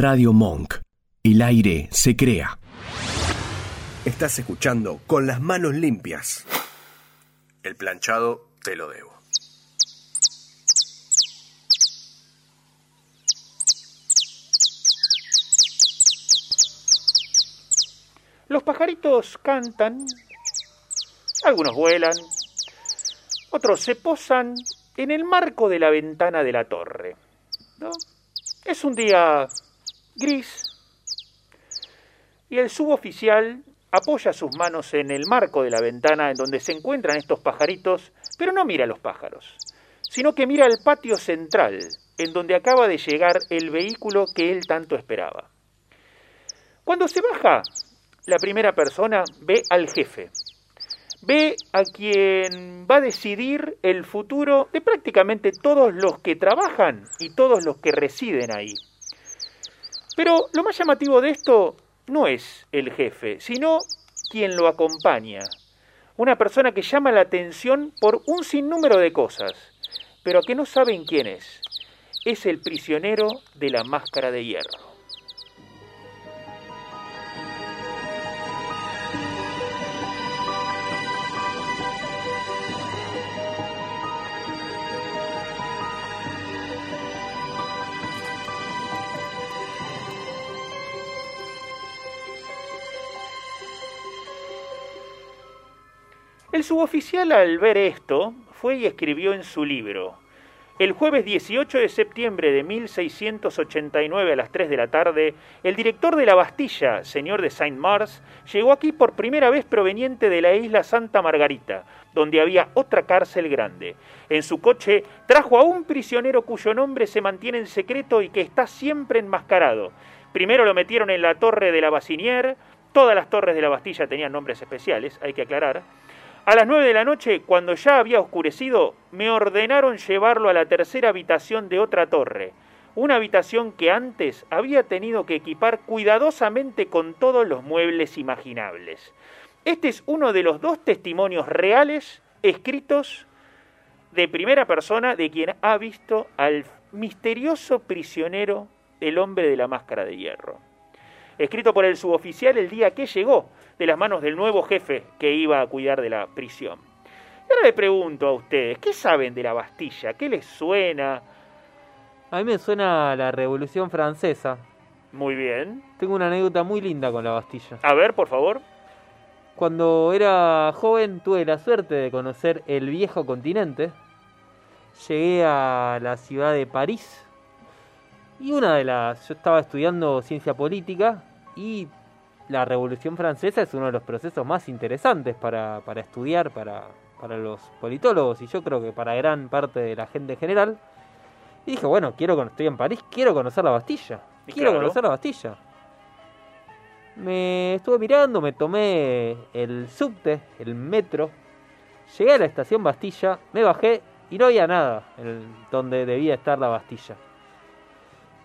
Radio Monk. El aire se crea. Estás escuchando con las manos limpias. El planchado te lo debo. Los pajaritos cantan, algunos vuelan, otros se posan en el marco de la ventana de la torre. ¿no? Es un día gris y el suboficial apoya sus manos en el marco de la ventana en donde se encuentran estos pajaritos, pero no mira a los pájaros, sino que mira al patio central, en donde acaba de llegar el vehículo que él tanto esperaba. Cuando se baja la primera persona ve al jefe, ve a quien va a decidir el futuro de prácticamente todos los que trabajan y todos los que residen ahí. Pero lo más llamativo de esto no es el jefe, sino quien lo acompaña. Una persona que llama la atención por un sinnúmero de cosas, pero que no saben quién es. Es el prisionero de la máscara de hierro. El suboficial al ver esto fue y escribió en su libro, el jueves 18 de septiembre de 1689 a las 3 de la tarde, el director de la Bastilla, señor de Saint-Mars, llegó aquí por primera vez proveniente de la isla Santa Margarita, donde había otra cárcel grande. En su coche trajo a un prisionero cuyo nombre se mantiene en secreto y que está siempre enmascarado. Primero lo metieron en la torre de la Bassinière, todas las torres de la Bastilla tenían nombres especiales, hay que aclarar, a las nueve de la noche, cuando ya había oscurecido, me ordenaron llevarlo a la tercera habitación de otra torre, una habitación que antes había tenido que equipar cuidadosamente con todos los muebles imaginables. Este es uno de los dos testimonios reales escritos de primera persona de quien ha visto al misterioso prisionero, el hombre de la máscara de hierro. Escrito por el suboficial el día que llegó, de las manos del nuevo jefe que iba a cuidar de la prisión. Y ahora le pregunto a ustedes, ¿qué saben de la Bastilla? ¿Qué les suena? A mí me suena la Revolución Francesa. Muy bien. Tengo una anécdota muy linda con la Bastilla. A ver, por favor. Cuando era joven tuve la suerte de conocer el viejo continente. Llegué a la ciudad de París. Y una de las... Yo estaba estudiando ciencia política y la Revolución Francesa es uno de los procesos más interesantes para, para estudiar para, para, los politólogos y yo creo que para gran parte de la gente en general. Y dije, bueno, quiero estoy en París, quiero conocer la Bastilla. quiero conocer la Bastilla. Me estuve mirando, me tomé el subte, el metro, llegué a la estación Bastilla, me bajé y no había nada en donde debía estar la Bastilla.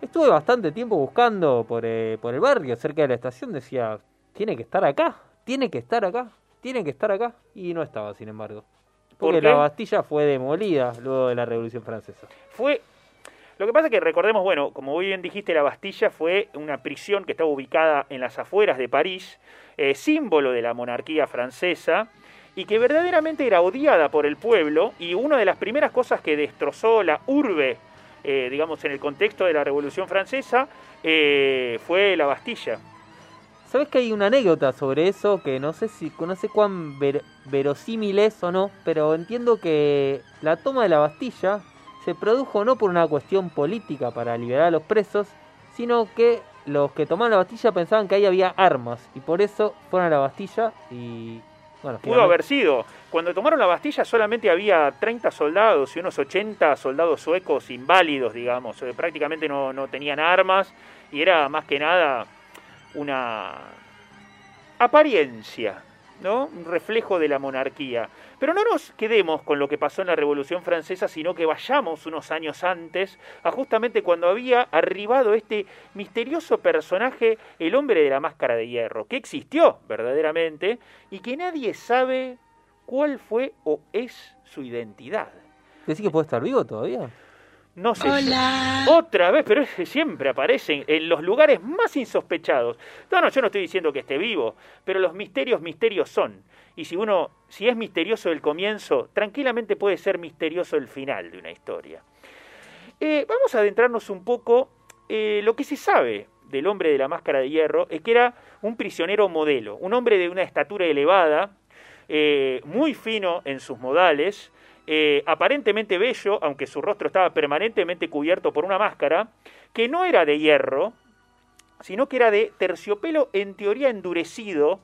Estuve bastante tiempo buscando por, eh, por el barrio, cerca de la estación, decía, tiene que estar acá, tiene que estar acá, tiene que estar acá, y no estaba, sin embargo. Porque la Bastilla fue demolida luego de la Revolución Francesa. Fue lo que pasa es que recordemos, bueno, como bien dijiste, la Bastilla fue una prisión que estaba ubicada en las afueras de París, eh, símbolo de la monarquía francesa, y que verdaderamente era odiada por el pueblo, y una de las primeras cosas que destrozó la urbe eh, digamos, en el contexto de la Revolución Francesa, eh, fue la Bastilla. ¿Sabes que hay una anécdota sobre eso que no sé si no cuán verosímil es o no, pero entiendo que la toma de la Bastilla se produjo no por una cuestión política para liberar a los presos, sino que los que tomaban la Bastilla pensaban que ahí había armas y por eso fueron a la Bastilla y Pudo haber sido. Cuando tomaron la Bastilla solamente había 30 soldados y unos 80 soldados suecos inválidos, digamos. Eh, prácticamente no, no tenían armas y era más que nada una apariencia ¿no? Un reflejo de la monarquía. Pero no nos quedemos con lo que pasó en la Revolución Francesa, sino que vayamos unos años antes, a justamente cuando había arribado este misterioso personaje, el hombre de la máscara de hierro, que existió verdaderamente y que nadie sabe cuál fue o es su identidad. ¿Decís que puede estar vivo todavía? No sé. Otra vez, pero es que siempre aparecen en los lugares más insospechados. No, no, yo no estoy diciendo que esté vivo, pero los misterios, misterios son. Y si uno, si es misterioso el comienzo, tranquilamente puede ser misterioso el final de una historia. Eh, vamos a adentrarnos un poco. Eh, lo que se sabe del hombre de la máscara de hierro es que era un prisionero modelo, un hombre de una estatura elevada, eh, muy fino en sus modales, eh, aparentemente bello, aunque su rostro estaba permanentemente cubierto por una máscara, que no era de hierro, sino que era de terciopelo en teoría endurecido,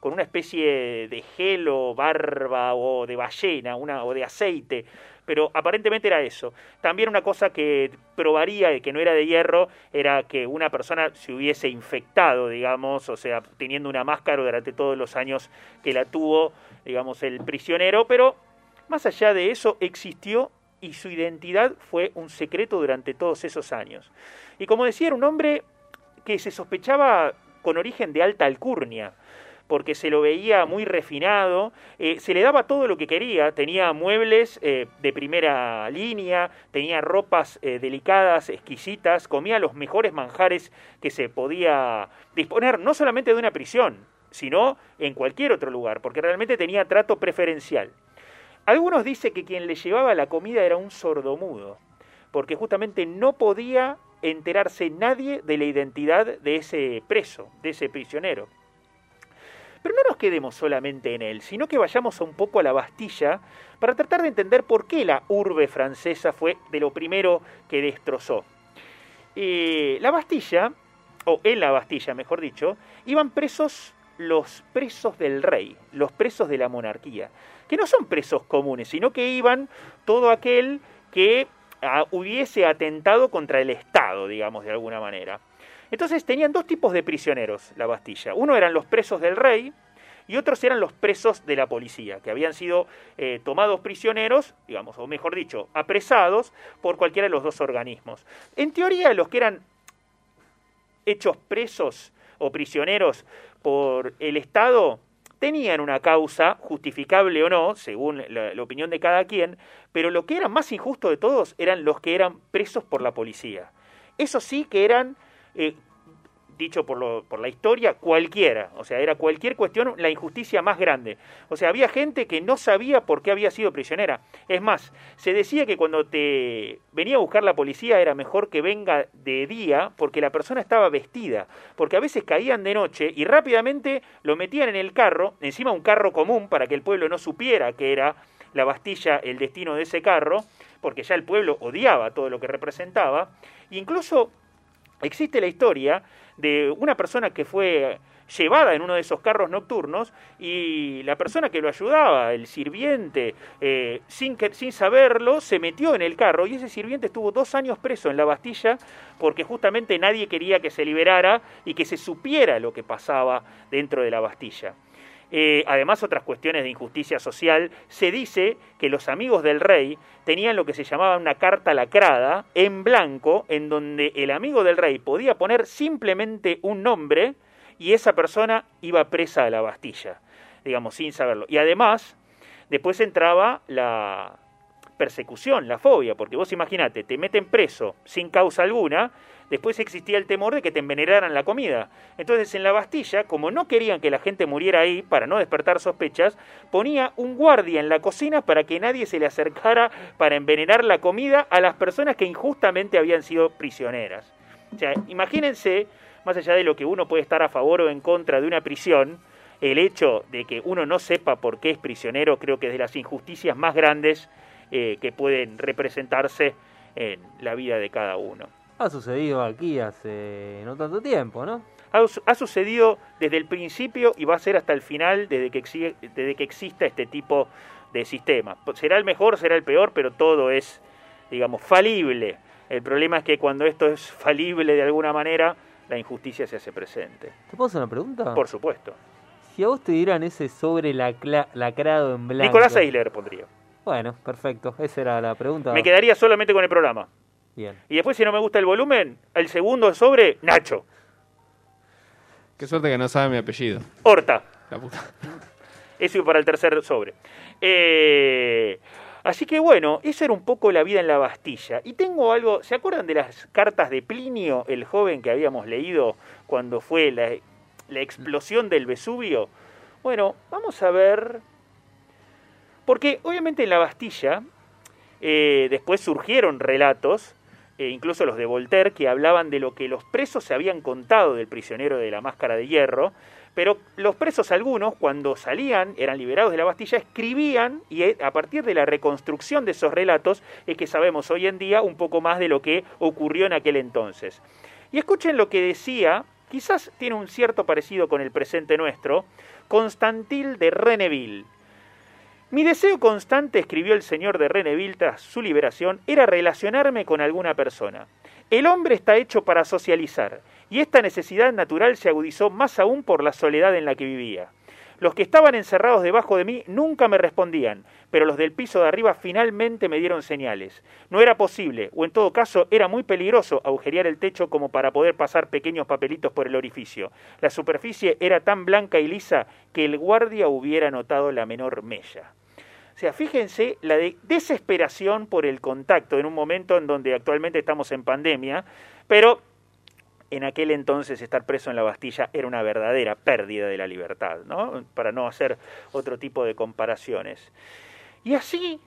con una especie de gelo, barba o de ballena una, o de aceite, pero aparentemente era eso. También una cosa que probaría de que no era de hierro era que una persona se hubiese infectado, digamos, o sea, teniendo una máscara durante todos los años que la tuvo, digamos, el prisionero, pero más allá de eso, existió y su identidad fue un secreto durante todos esos años. Y como decía, era un hombre que se sospechaba con origen de alta alcurnia, porque se lo veía muy refinado, eh, se le daba todo lo que quería, tenía muebles eh, de primera línea, tenía ropas eh, delicadas, exquisitas, comía los mejores manjares que se podía disponer, no solamente de una prisión, sino en cualquier otro lugar, porque realmente tenía trato preferencial. Algunos dicen que quien le llevaba la comida era un sordomudo, porque justamente no podía enterarse nadie de la identidad de ese preso, de ese prisionero. Pero no nos quedemos solamente en él, sino que vayamos un poco a la Bastilla para tratar de entender por qué la urbe francesa fue de lo primero que destrozó. Eh, la Bastilla, o en la Bastilla mejor dicho, iban presos los presos del rey, los presos de la monarquía que no son presos comunes, sino que iban todo aquel que ah, hubiese atentado contra el Estado, digamos, de alguna manera. Entonces tenían dos tipos de prisioneros la Bastilla. Uno eran los presos del rey y otros eran los presos de la policía, que habían sido eh, tomados prisioneros, digamos, o mejor dicho, apresados por cualquiera de los dos organismos. En teoría, los que eran hechos presos o prisioneros por el Estado tenían una causa, justificable o no, según la, opinión de cada quien, pero lo que era más injusto de todos eran los que eran presos por la policía. Eso sí que eran eh, dicho por, lo, por la historia, cualquiera. O sea, era cualquier cuestión la injusticia más grande. O sea, había gente que no sabía por qué había sido prisionera. Es más, se decía que cuando te venía a buscar la policía era mejor que venga de día porque la persona estaba vestida. Porque a veces caían de noche y rápidamente lo metían en el carro, encima un carro común para que el pueblo no supiera que era la Bastilla el destino de ese carro, porque ya el pueblo odiaba todo lo que representaba. incluso existe la historia de una persona que fue llevada en uno de esos carros nocturnos y la persona que lo ayudaba, el sirviente, eh, sin, que, sin saberlo, se metió en el carro y ese sirviente estuvo dos años preso en la Bastilla porque justamente nadie quería que se liberara y que se supiera lo que pasaba dentro de la Bastilla. Eh, además, otras cuestiones de injusticia social, se dice que los amigos del rey tenían lo que se llamaba una carta lacrada en blanco, en donde el amigo del rey podía poner simplemente un nombre y esa persona iba presa a la Bastilla, digamos, sin saberlo. Y además, después entraba la persecución, la fobia, porque vos imaginate, te meten preso sin causa alguna, después existía el temor de que te envenenaran la comida. Entonces en la Bastilla, como no querían que la gente muriera ahí, para no despertar sospechas, ponía un guardia en la cocina para que nadie se le acercara para envenenar la comida a las personas que injustamente habían sido prisioneras. O sea, imagínense, más allá de lo que uno puede estar a favor o en contra de una prisión, el hecho de que uno no sepa por qué es prisionero creo que es de las injusticias más grandes eh, que pueden representarse en la vida de cada uno. Ha sucedido aquí hace no tanto tiempo, ¿no? Ha, sucedido desde el principio y va a ser hasta el final desde que, desde que exista este tipo de sistema. Será el mejor, será el peor, pero todo es, digamos, falible. El problema es que cuando esto es falible de alguna manera, la injusticia se hace presente. ¿Te puedo hacer una pregunta? Por supuesto. Si a vos te dieran ese sobre lacrado en blanco... Nicolás Eiler pondría. Bueno, perfecto. Esa era la pregunta. Me quedaría solamente con el programa. Bien. Y después, si no me gusta el volumen, el segundo sobre Nacho. Qué suerte que no sabe mi apellido. Horta. La puta. Eso para el tercer sobre. Eh, Así que bueno, eso era un poco la vida en la Bastilla. Y tengo algo, ¿se acuerdan de las cartas de Plinio, el joven que habíamos leído cuando fue la, la explosión del Vesubio? Bueno, vamos a ver, porque obviamente en la Bastilla eh, después surgieron relatos, eh, incluso los de Voltaire, que hablaban de lo que los presos se habían contado del prisionero de la máscara de hierro, pero los presos algunos, cuando salían, eran liberados de la Bastilla, escribían, y eh, a partir de la reconstrucción de esos relatos es que sabemos hoy en día un poco más de lo que ocurrió en aquel entonces. Y escuchen lo que decía, quizás tiene un cierto parecido con el presente nuestro, Constantil de Reneville. Mi deseo constante, escribió el señor de Reneville tras su liberación, era relacionarme con alguna persona. El hombre está hecho para socializar, y esta necesidad natural se agudizó más aún por la soledad en la que vivía. Los que estaban encerrados debajo de mí nunca me respondían, pero los del piso de arriba finalmente me dieron señales. No era posible, o en todo caso era muy peligroso agujerear el techo como para poder pasar pequeños papelitos por el orificio. La superficie era tan blanca y lisa que el guardia hubiera notado la menor mella. O sea, fíjense la desesperación por el contacto en un momento en donde actualmente estamos en pandemia, pero en aquel entonces estar preso en la Bastilla era una verdadera pérdida de la libertad, ¿no? Para no hacer otro tipo de comparaciones. Y así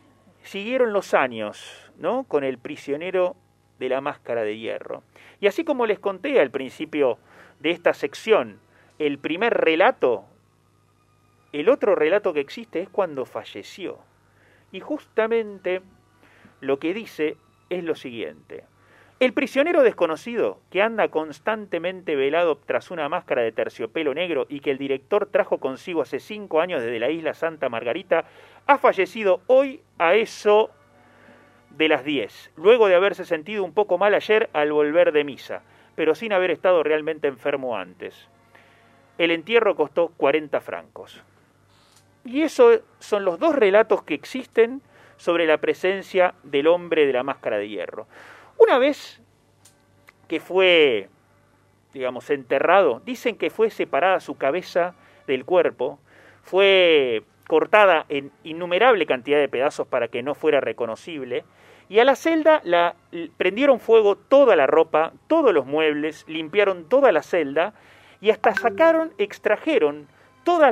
siguieron los años, ¿no? Con el prisionero de la máscara de hierro. Y así como les conté al principio de esta sección, el primer relato el otro relato que existe es cuando falleció. Y justamente lo que dice es lo siguiente. El prisionero desconocido, que anda constantemente velado tras una máscara de terciopelo negro y que el director trajo consigo hace cinco años desde la isla Santa Margarita, ha fallecido hoy a eso de las diez, luego de haberse sentido un poco mal ayer al volver de misa, pero sin haber estado realmente enfermo antes. El entierro costó 40 francos. Y esos son los dos relatos que existen sobre la presencia del hombre de la máscara de hierro. Una vez que fue, digamos, enterrado, dicen que fue separada su cabeza del cuerpo, fue cortada en innumerable cantidad de pedazos para que no fuera reconocible, y a la celda la prendieron fuego toda la ropa, todos los muebles, limpiaron toda la celda y hasta sacaron, extrajeron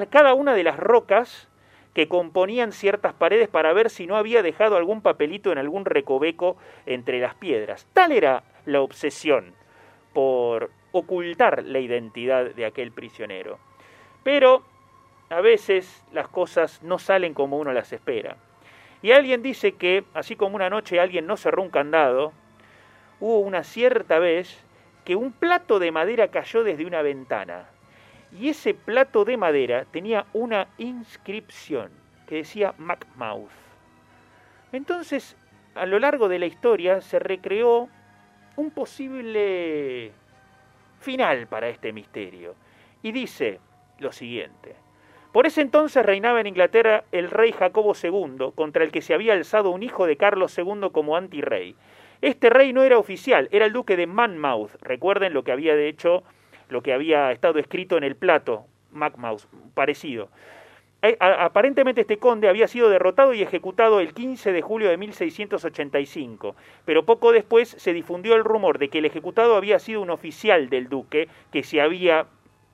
cada una de las rocas que componían ciertas paredes para ver si no había dejado algún papelito en algún recoveco entre las piedras. Tal era la obsesión por ocultar la identidad de aquel prisionero. Pero a veces las cosas no salen como uno las espera. Y alguien dice que, así como una noche alguien no cerró un candado, hubo una cierta vez que un plato de madera cayó desde una ventana y ese plato de madera tenía una inscripción que decía MacMouth. Entonces, a lo largo de la historia se recreó un posible final para este misterio. Y dice lo siguiente. Por ese entonces reinaba en Inglaterra el rey Jacobo II, contra el que se había alzado un hijo de Carlos II como antirrey. Este rey no era oficial, era el duque de Monmouth. Recuerden lo que había de hecho lo que había estado escrito en el plato, Macmouse, parecido. Eh, aparentemente este conde había sido derrotado y ejecutado el 15 de julio de 1685, pero poco después se difundió el rumor de que el ejecutado había sido un oficial del duque que se había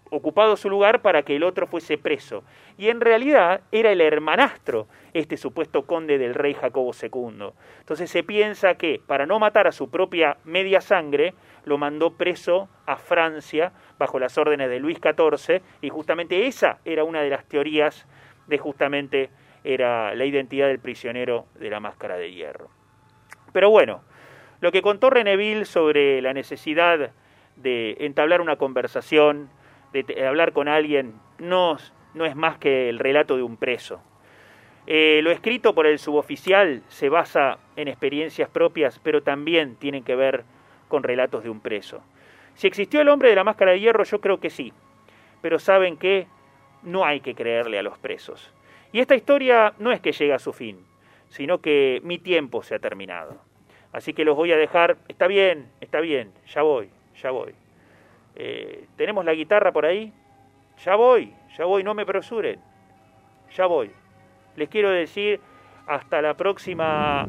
ocupado su lugar para que el otro fuese preso. Y en realidad era el hermanastro, este supuesto conde del rey Jacobo II. Entonces se piensa que, para no matar a su propia media sangre, lo mandó preso a Francia bajo las órdenes de Luis XIV, y justamente esa era una de las teorías de justamente era la identidad del prisionero de la máscara de hierro. Pero bueno, lo que contó Reneville sobre la necesidad de entablar una conversación, hablar con alguien, no, no es más que el relato de un preso. Eh, lo escrito por el suboficial se basa en experiencias propias, pero también tiene que ver con relatos de un preso. Si existió el hombre de la máscara de hierro, yo creo que sí, pero saben que no hay que creerle a los presos. Y esta historia no es que llegue a su fin, sino que mi tiempo se ha terminado. Así que los voy a dejar, está bien, está bien, ya voy, ya voy. Eh, ¿Tenemos la guitarra por ahí? Ya voy, ya voy, no me apresuren. Ya voy. Les quiero decir Hasta la próxima.